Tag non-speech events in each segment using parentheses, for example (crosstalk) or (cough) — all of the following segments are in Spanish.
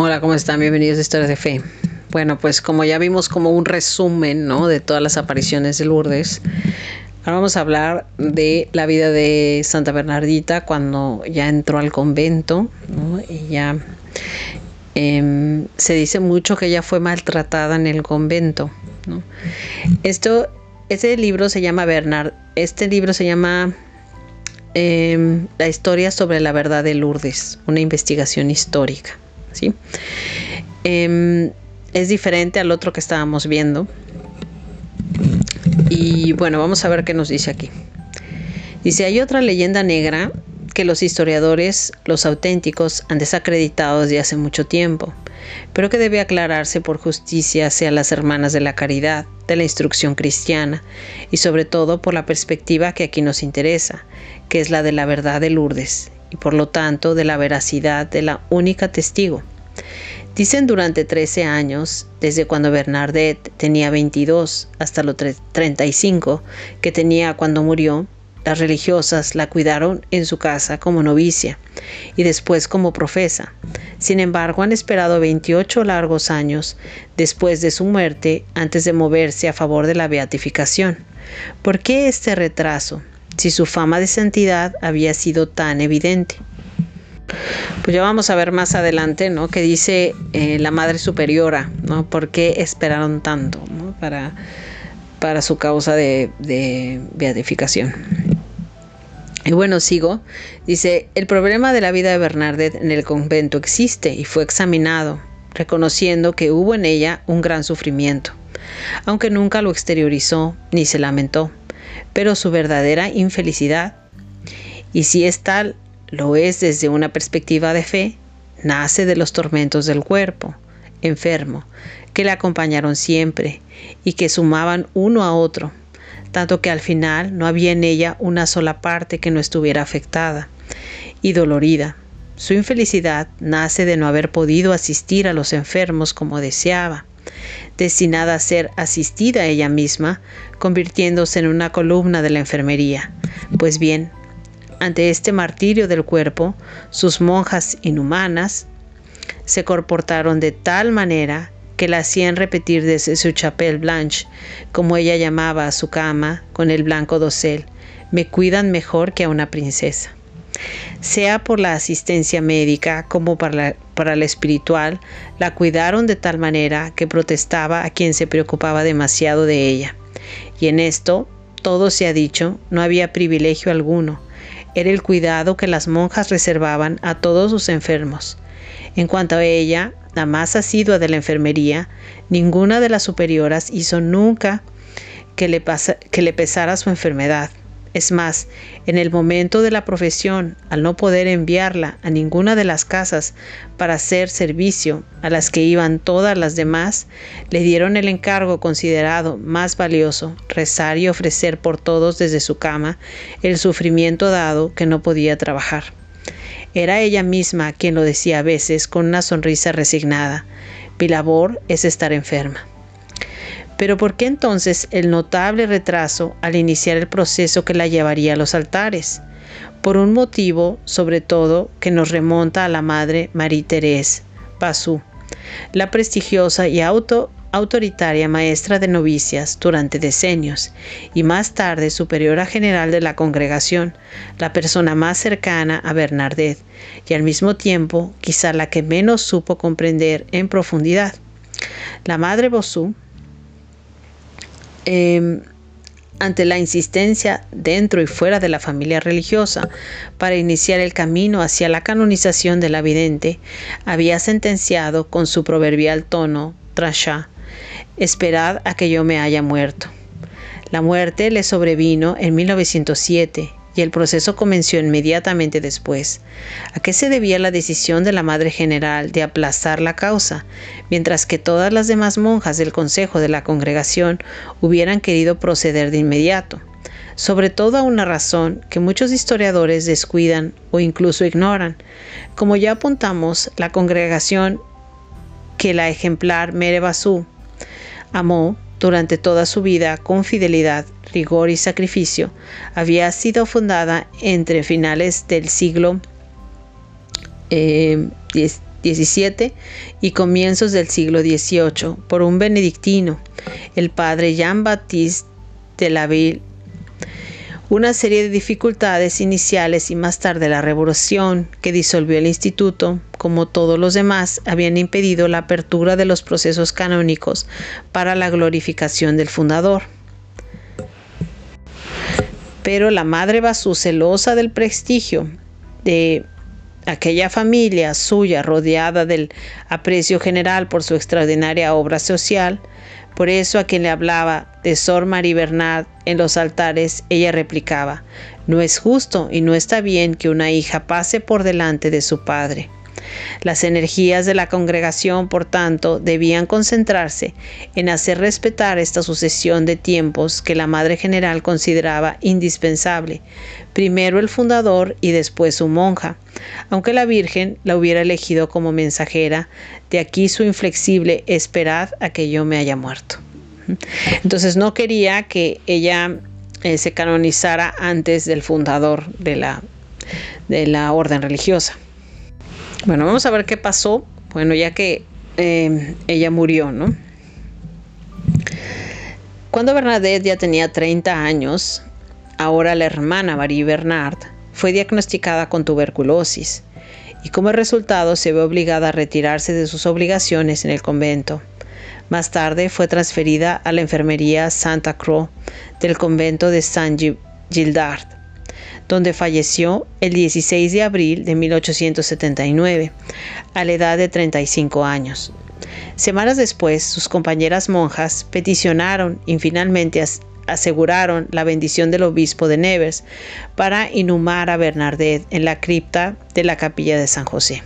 Hola, ¿cómo están? Bienvenidos a Historias de Fe. Bueno, pues como ya vimos como un resumen ¿no? de todas las apariciones de Lourdes, ahora vamos a hablar de la vida de Santa Bernardita cuando ya entró al convento ¿no? y ya em, se dice mucho que ella fue maltratada en el convento. ¿no? Esto, este libro se llama Bernard, este libro se llama em, La historia sobre la verdad de Lourdes, una investigación histórica. Em, es diferente al otro que estábamos viendo. Y bueno, vamos a ver qué nos dice aquí. Dice, hay otra leyenda negra que los historiadores, los auténticos, han desacreditado desde hace mucho tiempo, pero que debe aclararse por justicia hacia las hermanas de la caridad, de la instrucción cristiana, y sobre todo por la perspectiva que aquí nos interesa, que es la de la verdad de Lourdes, y por lo tanto de la veracidad de la única testigo. Dicen durante 13 años, desde cuando Bernadette tenía 22 hasta los 35 que tenía cuando murió, las religiosas la cuidaron en su casa como novicia y después como profesa. Sin embargo, han esperado 28 largos años después de su muerte antes de moverse a favor de la beatificación. ¿Por qué este retraso? Si su fama de santidad había sido tan evidente. Pues ya vamos a ver más adelante, ¿no? Que dice eh, la Madre Superiora, ¿no? ¿Por qué esperaron tanto para, para su causa de, de beatificación? Y bueno, sigo. Dice, el problema de la vida de Bernadette en el convento existe y fue examinado, reconociendo que hubo en ella un gran sufrimiento, aunque nunca lo exteriorizó ni se lamentó pero su verdadera infelicidad, y si es tal, lo es desde una perspectiva de fe, nace de los tormentos del cuerpo, enfermo, que le acompañaron siempre y que sumaban uno a otro, tanto que al final no había en ella una sola parte que no estuviera afectada y dolorida. Su infelicidad nace de no haber podido asistir a los enfermos como deseaba, destinada a ser asistida ella misma, convirtiéndose en una columna de la enfermería. Pues bien, ante este martirio del cuerpo, sus monjas inhumanas se comportaron de tal manera que la hacían repetir desde su chapelle blanche, como ella llamaba a su cama, con el blanco dosel, me cuidan mejor que a una princesa sea por la asistencia médica como para la, para la espiritual, la cuidaron de tal manera que protestaba a quien se preocupaba demasiado de ella. Y en esto, todo se ha dicho, no había privilegio alguno, era el cuidado que las monjas reservaban a todos sus enfermos. En cuanto a ella, la más asidua de la enfermería, ninguna de las superioras hizo nunca que le, que le pesara su enfermedad. Es más, en el momento de la profesión, al no poder enviarla a ninguna de las casas para hacer servicio a las que iban todas las demás, le dieron el encargo considerado más valioso, rezar y ofrecer por todos desde su cama el sufrimiento dado que no podía trabajar. Era ella misma quien lo decía a veces con una sonrisa resignada. Mi labor es estar enferma. Pero ¿por qué entonces el notable retraso al iniciar el proceso que la llevaría a los altares? Por un motivo, sobre todo, que nos remonta a la madre Marie Thérèse Basú, la prestigiosa y auto autoritaria maestra de novicias durante decenios y más tarde superiora general de la congregación, la persona más cercana a Bernadette y al mismo tiempo quizá la que menos supo comprender en profundidad. La madre Bosú Em, ante la insistencia dentro y fuera de la familia religiosa para iniciar el camino hacia la canonización de la vidente, había sentenciado con su proverbial tono, trashá, esperad a que yo me haya muerto. La muerte le sobrevino en 1907 y el proceso comenzó inmediatamente después. ¿A qué se debía la decisión de la Madre General de aplazar la causa, mientras que todas las demás monjas del Consejo de la Congregación hubieran querido proceder de inmediato? Sobre todo a una razón que muchos historiadores descuidan o incluso ignoran. Como ya apuntamos, la congregación que la ejemplar Mere Basú amó durante toda su vida con fidelidad, rigor y sacrificio, había sido fundada entre finales del siglo XVI XVII y comienzos del siglo XVIII por un benedictino, el padre Jean-Baptiste de la Ville. Una serie de dificultades iniciales y más tarde la revolución que disolvió el instituto, como todos los demás, habían impedido la apertura de los procesos canónicos para la glorificación del fundador. Pero la madre Basú, celosa del prestigio de aquella familia suya rodeada del aprecio general por su extraordinaria obra social, por eso a quien le hablaba de Sor Marie Bernard en los altares, ella replicaba, no es justo y no está bien que una hija pase por delante de su padre. Las energías de la congregación, por tanto, debían concentrarse en hacer respetar esta sucesión de tiempos que la Madre General consideraba indispensable, primero el fundador y después su monja, aunque la Virgen la hubiera elegido como mensajera, de aquí su inflexible esperad a que yo me haya muerto. Entonces no quería que ella eh, se canonizara antes del fundador de la, de la orden religiosa. Bueno, vamos a ver qué pasó. Bueno, ya que eh, ella murió, ¿no? Cuando Bernadette ya tenía 30 años, ahora la hermana Marie Bernard fue diagnosticada con tuberculosis y como resultado se ve obligada a retirarse de sus obligaciones en el convento. Más tarde fue transferida a la enfermería Santa Croix del convento de Saint Gildard donde falleció el 16 de abril de 1879, a la edad de 35 años. Semanas después, sus compañeras monjas peticionaron y finalmente aseguraron la bendición del obispo de Nevers para inhumar a Bernadette en la cripta de la capilla de San José.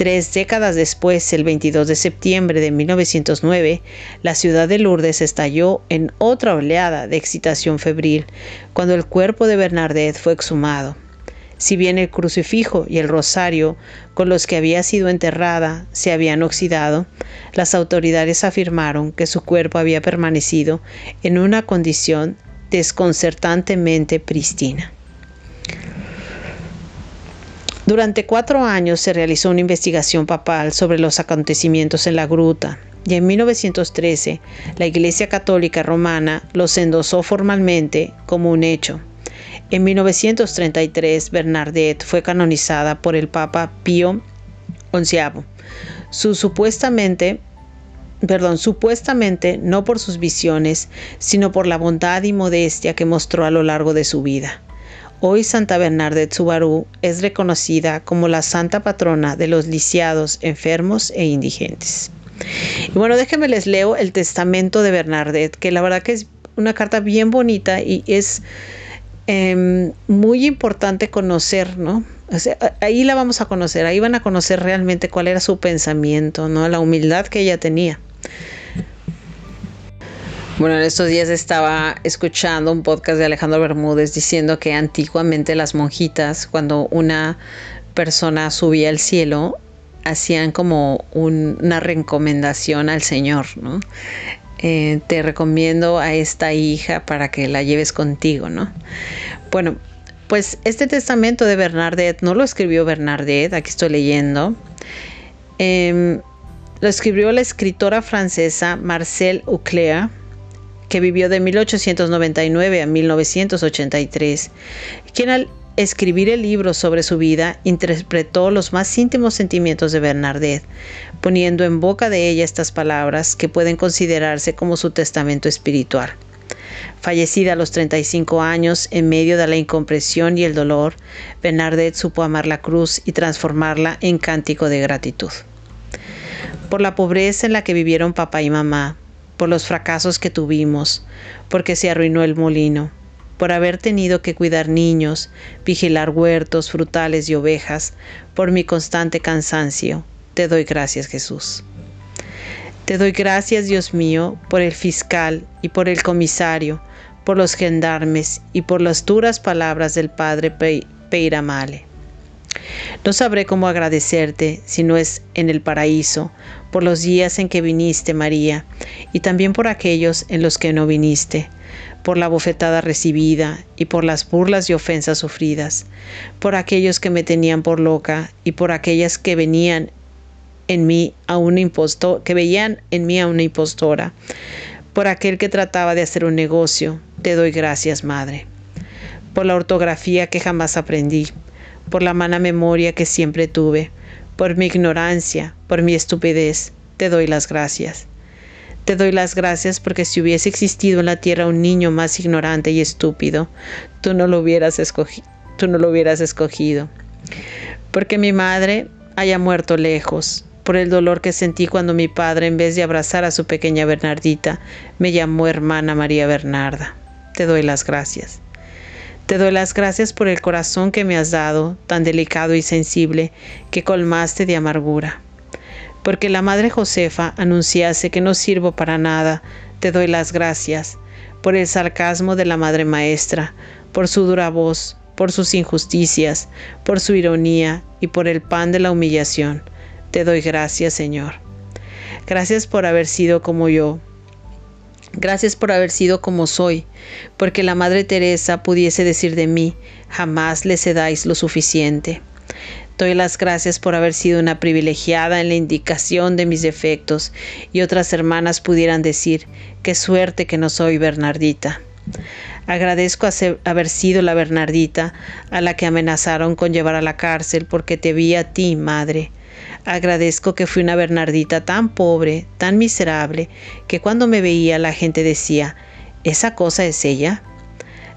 Tres décadas después, el 22 de septiembre de 1909, la ciudad de Lourdes estalló en otra oleada de excitación febril cuando el cuerpo de Bernadette fue exhumado. Si bien el crucifijo y el rosario con los que había sido enterrada se habían oxidado, las autoridades afirmaron que su cuerpo había permanecido en una condición desconcertantemente pristina. Durante cuatro años se realizó una investigación papal sobre los acontecimientos en la gruta y en 1913 la Iglesia Católica Romana los endosó formalmente como un hecho. En 1933 Bernadette fue canonizada por el Papa Pío XI. Su supuestamente perdón, supuestamente no por sus visiones, sino por la bondad y modestia que mostró a lo largo de su vida. Hoy Santa Bernadette Subaru es reconocida como la santa patrona de los lisiados, enfermos e indigentes. Y bueno, déjenme les leo el testamento de Bernadette, que la verdad que es una carta bien bonita y es em, muy importante conocer, ¿no? ahí la vamos a conocer, ahí van a conocer realmente cuál era su pensamiento, ¿no? La humildad que ella tenía. Bueno, en estos días estaba escuchando un podcast de Alejandro Bermúdez diciendo que antiguamente las monjitas, cuando una persona subía al cielo, hacían como una recomendación al Señor, ¿no? Eh, te recomiendo a esta hija para que la lleves contigo, ¿no? Bueno, pues este testamento de Bernadette no lo escribió Bernadette, aquí estoy leyendo. Em, lo escribió la escritora francesa Marcelle Uclea que vivió de 1899 a 1983, quien al escribir el libro sobre su vida interpretó los más íntimos sentimientos de Bernadette, poniendo en boca de ella estas palabras que pueden considerarse como su testamento espiritual. Fallecida a los 35 años, en medio de la incompresión y el dolor, Bernadette supo amar la cruz y transformarla en cántico de gratitud. Por la pobreza en la que vivieron papá y mamá, por los fracasos que tuvimos, porque se arruinó el molino, por haber tenido que cuidar niños, vigilar huertos, frutales y ovejas, por mi constante cansancio. Te doy gracias, Jesús. Te doy gracias, Dios mío, por el fiscal y por el comisario, por los gendarmes y por las duras palabras del padre Peiramale. No sabré cómo agradecerte si no es en el paraíso, por los días en que viniste, María, y también por aquellos en los que no viniste, por la bofetada recibida y por las burlas y ofensas sufridas, por aquellos que me tenían por loca y por aquellas que venían en mí a un impostor, que veían en mí a una impostora. Por aquel que trataba de hacer un negocio, te doy gracias, Madre. Por la ortografía que jamás aprendí, por la mala memoria que siempre tuve, por mi ignorancia, por mi estupidez, te doy las gracias. Te doy las gracias porque si hubiese existido en la tierra un niño más ignorante y estúpido, tú no lo hubieras escogido. Tú no lo hubieras escogido. Porque mi madre haya muerto lejos, por el dolor que sentí cuando mi padre, en vez de abrazar a su pequeña Bernardita, me llamó hermana María Bernarda. Te doy las gracias. Te doy las gracias por el corazón que me has dado, tan delicado y sensible, que colmaste de amargura. Porque la Madre Josefa anunciase que no sirvo para nada, te doy las gracias, por el sarcasmo de la Madre Maestra, por su dura voz, por sus injusticias, por su ironía y por el pan de la humillación. Te doy gracias, Señor. Gracias por haber sido como yo, Gracias por haber sido como soy, porque la Madre Teresa pudiese decir de mí, jamás le cedáis lo suficiente. Doy las gracias por haber sido una privilegiada en la indicación de mis defectos y otras hermanas pudieran decir, qué suerte que no soy Bernardita. Agradezco haber sido la Bernardita a la que amenazaron con llevar a la cárcel porque te vi a ti, madre. Agradezco que fui una Bernardita tan pobre, tan miserable, que cuando me veía la gente decía, ¿esa cosa es ella?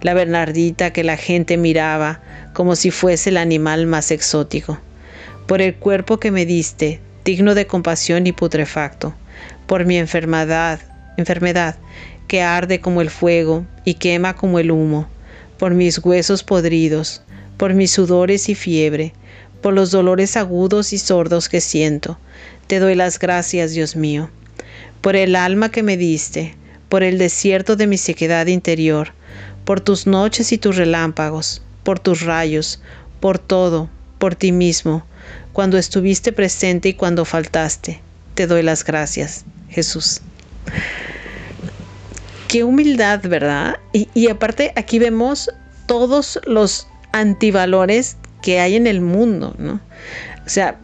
La Bernardita que la gente miraba como si fuese el animal más exótico. Por el cuerpo que me diste, digno de compasión y putrefacto. Por mi enfermedad, enfermedad, que arde como el fuego y quema como el humo. Por mis huesos podridos, por mis sudores y fiebre, por los dolores agudos y sordos que siento. Te doy las gracias, Dios mío, por el alma que me diste, por el desierto de mi sequedad interior, por tus noches y tus relámpagos, por tus rayos, por todo, por ti mismo, cuando estuviste presente y cuando faltaste. Te doy las gracias, Jesús. Qué humildad, ¿verdad? Y, aparte aquí vemos todos los antivalores que hay en el mundo, ¿no? O sea,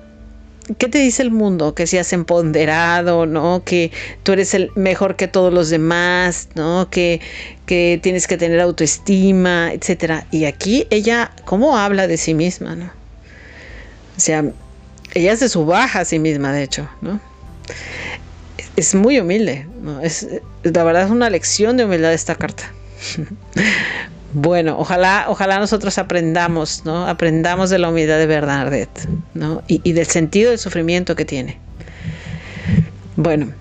¿qué te dice el mundo? Que seas empoderado, ¿no? Que tú eres el mejor que todos los demás, ¿no? Que, que tienes que tener autoestima, etcétera. Y aquí ella, ¿cómo habla de sí misma, ¿no? O sea, ella se subaja a sí misma, de hecho, ¿no? Es muy humilde, ¿no? Es, la verdad es una lección de humildad esta carta. (laughs) Bueno, ojalá, ojalá nosotros aprendamos, ¿no? Aprendamos de la humildad de Bernadette, ¿no? Y, y del sentido del sufrimiento que tiene. Bueno,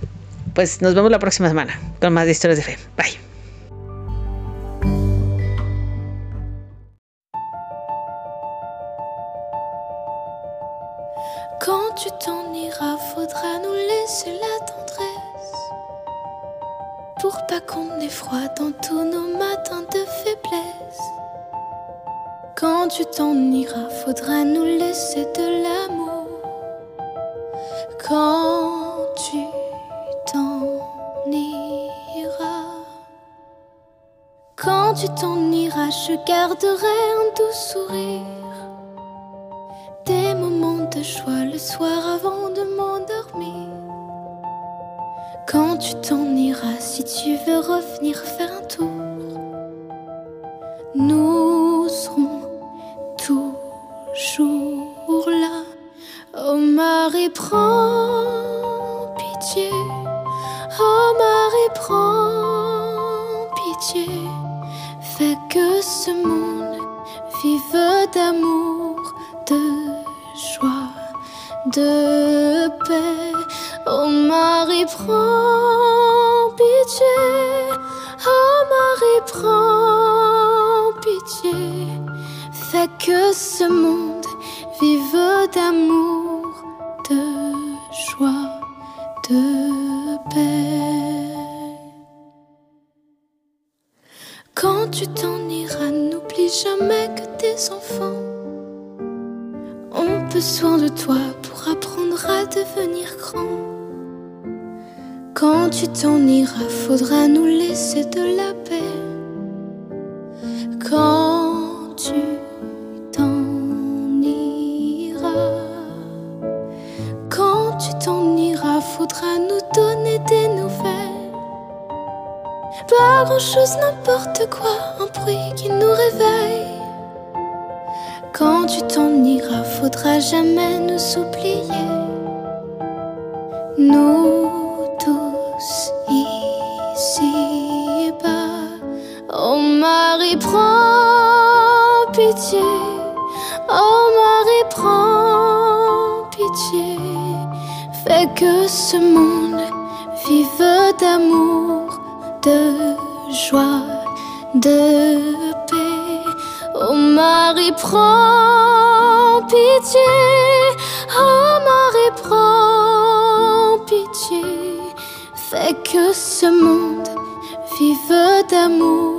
pues nos vemos la próxima semana con más de historias de fe. Bye. Quand tu t'en iras, je garderai un doux sourire. Des moments de joie le soir avant de m'endormir. Quand tu t'en iras, si tu veux revenir faire un tour, nous serons toujours là. Oh Marie, Quand tu t'en iras, n'oublie jamais que tes enfants ont besoin de toi pour apprendre à devenir grand. Quand tu t'en iras, faudra nous laisser de la paix. Pas grand chose, n'importe quoi, un bruit qui nous réveille. Quand tu t'en iras, faudra jamais nous oublier. Nous tous ici bas. Oh Marie, prends pitié. Oh Marie, prends pitié. Fais que ce monde vive d'amour, de joie, de Oh Marie, prends pitié. Oh Marie, prends pitié. Fais que ce monde vive d'amour